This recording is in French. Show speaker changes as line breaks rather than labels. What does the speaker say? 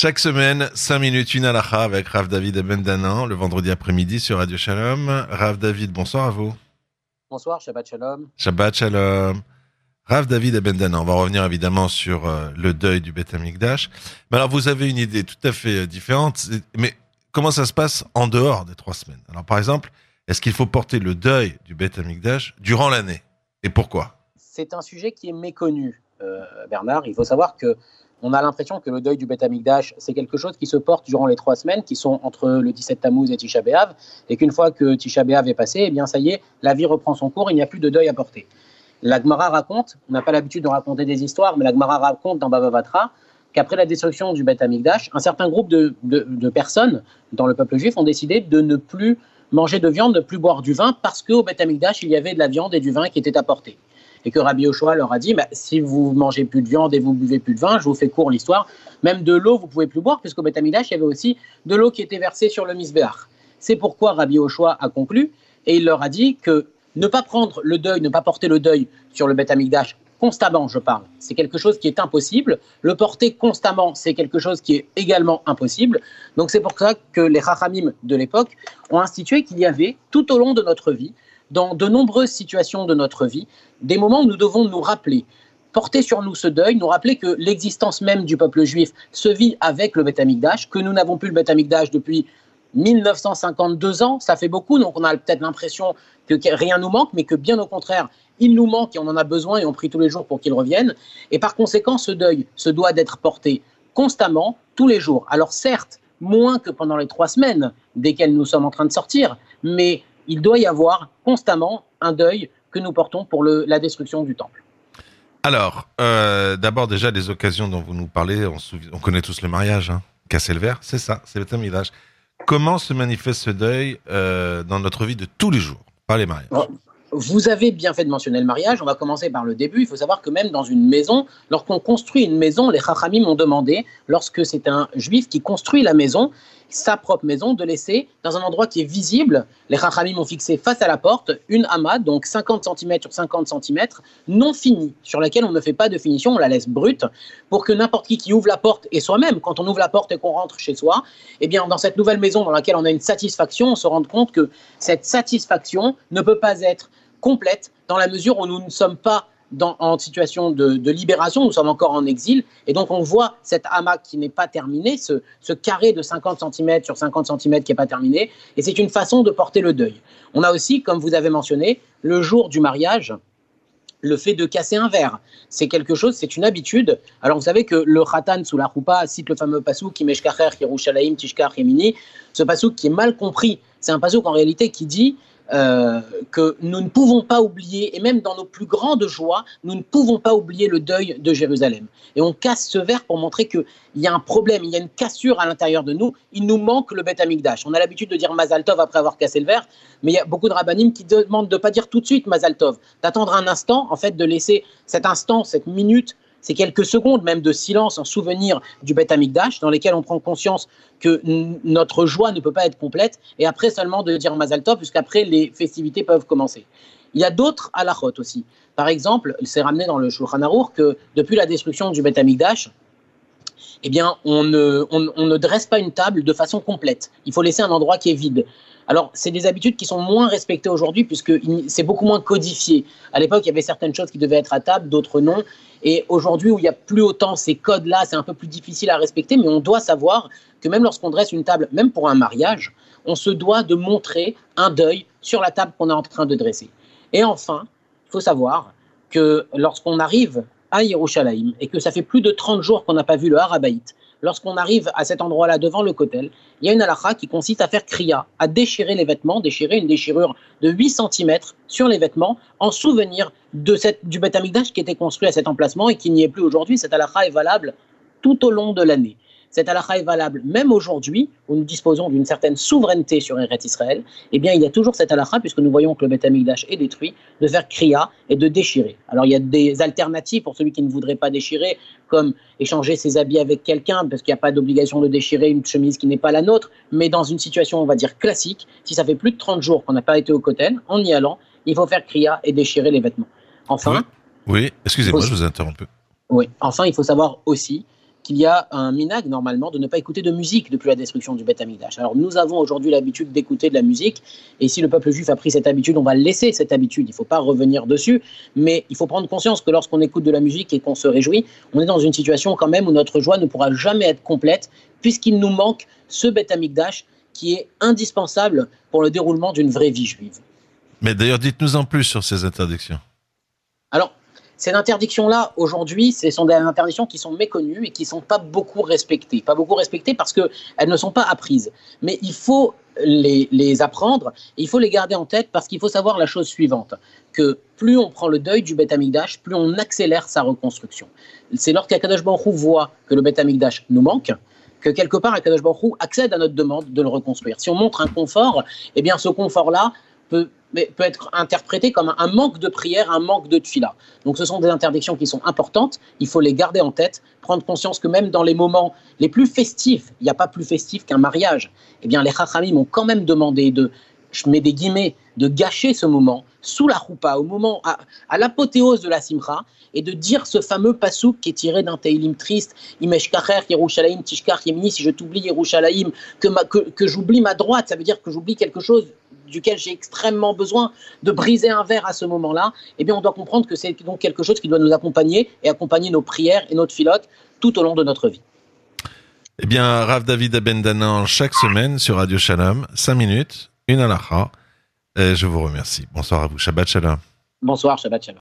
Chaque semaine, 5 minutes, une halakha avec Rav David Abendanan, le vendredi après-midi sur Radio Shalom. Rav David, bonsoir à vous.
Bonsoir, Shabbat Shalom.
Shabbat Shalom. Rav David Abendanan, on va revenir évidemment sur euh, le deuil du Beth Amikdash. Mais alors, vous avez une idée tout à fait euh, différente. Mais comment ça se passe en dehors des trois semaines? Alors, par exemple, est-ce qu'il faut porter le deuil du Beth Amikdash durant l'année? Et pourquoi?
C'est un sujet qui est méconnu, euh, Bernard. Il faut savoir que on a l'impression que le deuil du Beth Amikdash, c'est quelque chose qui se porte durant les trois semaines qui sont entre le 17 Tammuz et Tisha B'Av, et qu'une fois que Tisha B'Av est passé, eh bien ça y est, la vie reprend son cours, il n'y a plus de deuil à porter. La Gemara raconte, on n'a pas l'habitude de raconter des histoires, mais la Gemara raconte dans Bava Batra qu'après la destruction du Beth Amikdash, un certain groupe de, de, personnes dans le peuple juif ont décidé de ne plus manger de viande, de ne plus boire du vin, parce qu'au Beth Amikdash, il y avait de la viande et du vin qui étaient apportés et que Rabbi Ochoa leur a dit bah, si vous mangez plus de viande et vous buvez plus de vin, je vous fais court l'histoire, même de l'eau, vous pouvez plus boire, puisqu'au Beth il y avait aussi de l'eau qui était versée sur le misbéach. C'est pourquoi Rabbi Ochoa a conclu et il leur a dit que ne pas prendre le deuil, ne pas porter le deuil sur le Beth constamment, je parle, c'est quelque chose qui est impossible. Le porter constamment, c'est quelque chose qui est également impossible. Donc c'est pour ça que les Rachamim de l'époque ont institué qu'il y avait tout au long de notre vie dans de nombreuses situations de notre vie, des moments où nous devons nous rappeler, porter sur nous ce deuil, nous rappeler que l'existence même du peuple juif se vit avec le Beth que nous n'avons plus le Beth depuis 1952 ans, ça fait beaucoup, donc on a peut-être l'impression que rien nous manque, mais que bien au contraire, il nous manque et on en a besoin et on prie tous les jours pour qu'il revienne. Et par conséquent, ce deuil se doit d'être porté constamment, tous les jours. Alors certes, moins que pendant les trois semaines desquelles nous sommes en train de sortir, mais il doit y avoir constamment un deuil que nous portons pour le, la destruction du temple.
Alors, euh, d'abord déjà les occasions dont vous nous parlez, on, on connaît tous le mariage, hein. casser le verre, c'est ça, c'est le terminage. Comment se manifeste ce deuil euh, dans notre vie de tous les jours, pas les mariages?
Vous avez bien fait de mentionner le mariage. On va commencer par le début. Il faut savoir que même dans une maison, lorsqu'on construit une maison, les Chachamim m'ont demandé, lorsque c'est un juif qui construit la maison, sa propre maison, de laisser dans un endroit qui est visible. Les Rachamim ont fixé face à la porte une amas, donc 50 cm sur 50 cm, non finie, sur laquelle on ne fait pas de finition, on la laisse brute, pour que n'importe qui qui ouvre la porte, et soi-même, quand on ouvre la porte et qu'on rentre chez soi, eh bien, dans cette nouvelle maison dans laquelle on a une satisfaction, on se rend compte que cette satisfaction ne peut pas être complète dans la mesure où nous ne sommes pas en situation de, libération, nous sommes encore en exil, et donc on voit cet hamac qui n'est pas terminé, ce, carré de 50 cm sur 50 cm qui n'est pas terminé, et c'est une façon de porter le deuil. On a aussi, comme vous avez mentionné, le jour du mariage, le fait de casser un verre. C'est quelque chose, c'est une habitude. Alors vous savez que le Khatan sous la roupa cite le fameux pasouk qui Meshkacher, Yerushalayim, Tishkar. Ce pasouk qui est mal compris. C'est un pasouk en réalité qui dit euh, que nous ne pouvons pas oublier, et même dans nos plus grandes joies, nous ne pouvons pas oublier le deuil de Jérusalem. Et on casse ce verre pour montrer qu'il y a un problème, il y a une cassure à l'intérieur de nous, il nous manque le Beth Amikdash. On a l'habitude de dire Mazal Tov après avoir cassé le verre, mais il y a beaucoup de rabbinim qui demandent de ne pas dire tout de suite Mazal Tov, d'attendre un instant, en fait, de laisser cet instant, cette minute c'est quelques secondes même de silence en souvenir du Beth Amikdash, dans lesquels on prend conscience que notre joie ne peut pas être complète, et après seulement de dire Mazal Tov, puisqu'après les festivités peuvent commencer. Il y a d'autres halachot aussi. Par exemple, il s'est ramené dans le Shulchan Aruch que depuis la destruction du Beth Amikdash, eh bien, on ne, on ne dresse pas une table de façon complète. Il faut laisser un endroit qui est vide. Alors, c'est des habitudes qui sont moins respectées aujourd'hui puisque c'est beaucoup moins codifié. À l'époque, il y avait certaines choses qui devaient être à table, d'autres non. Et aujourd'hui, où il n'y a plus autant ces codes-là, c'est un peu plus difficile à respecter, mais on doit savoir que même lorsqu'on dresse une table, même pour un mariage, on se doit de montrer un deuil sur la table qu'on est en train de dresser. Et enfin, il faut savoir que lorsqu'on arrive à Yerushalayim et que ça fait plus de 30 jours qu'on n'a pas vu le Harabaït, lorsqu'on arrive à cet endroit-là devant le kotel, il y a une halakha qui consiste à faire kriya, à déchirer les vêtements, déchirer une déchirure de 8 cm sur les vêtements en souvenir de cette, du Beth qui était construit à cet emplacement et qui n'y est plus aujourd'hui. Cette halakha est valable tout au long de l'année cette halakha est valable même aujourd'hui, où nous disposons d'une certaine souveraineté sur Eretz Israël, eh bien, il y a toujours cette halakha, puisque nous voyons que le Beth est détruit, de faire kriya et de déchirer. Alors, il y a des alternatives pour celui qui ne voudrait pas déchirer, comme échanger ses habits avec quelqu'un, parce qu'il n'y a pas d'obligation de déchirer une chemise qui n'est pas la nôtre, mais dans une situation, on va dire, classique, si ça fait plus de 30 jours qu'on n'a pas été au Kotel, en y allant, il faut faire kriya et déchirer les vêtements.
Enfin. Oui, excusez-moi, je vous interromps.
Oui, enfin, il faut savoir aussi qu'il y a un minag normalement de ne pas écouter de musique depuis la destruction du Beth Amikdash. Alors nous avons aujourd'hui l'habitude d'écouter de la musique, et si le peuple juif a pris cette habitude, on va laisser cette habitude. Il ne faut pas revenir dessus, mais il faut prendre conscience que lorsqu'on écoute de la musique et qu'on se réjouit, on est dans une situation quand même où notre joie ne pourra jamais être complète, puisqu'il nous manque ce Beth Amikdash qui est indispensable pour le déroulement d'une vraie vie juive.
Mais d'ailleurs, dites-nous en plus sur ces interdictions.
Alors, ces interdictions-là, aujourd'hui, ce sont des interdictions qui sont méconnues et qui ne sont pas beaucoup respectées. Pas beaucoup respectées parce qu'elles ne sont pas apprises. Mais il faut les, apprendre et il faut les garder en tête parce qu'il faut savoir la chose suivante que plus on prend le deuil du Beth Amikdash, plus on accélère sa reconstruction. C'est lorsqu'Akadosh Hu voit que le Beth Amikdash nous manque, que quelque part Akadosh Hu accède à notre demande de le reconstruire. Si on montre un confort, eh bien ce confort-là peut, peut être interprété comme un manque de prière, un manque de tfila. Donc ce sont des interdictions qui sont importantes, il faut les garder en tête, prendre conscience que même dans les moments les plus festifs, il n'y a pas plus festif qu'un mariage, eh bien les Chachamim ont quand même demandé de, je mets des guillemets, de gâcher ce moment sous la roupa, au moment, à, l'apothéose de la simra, et de dire ce fameux pasouk qui est tiré d'un Teilim triste, Imesh Kacher, Yerushalayim, Tishkar, Yemini, si je t'oublie Yerushalayim, que, que j'oublie ma droite, ça veut dire que j'oublie quelque chose duquel j'ai extrêmement besoin de briser un verre à ce moment-là, eh bien on doit comprendre que c'est donc quelque chose qui doit nous accompagner et accompagner nos prières et notre filote tout au long de notre vie.
Eh bien, Rav David Abendanan, chaque semaine sur Radio Shalom, 5 minutes, une halakha. Je vous remercie. Bonsoir à vous. Shabbat Shalom.
Bonsoir, Shabbat Shalom.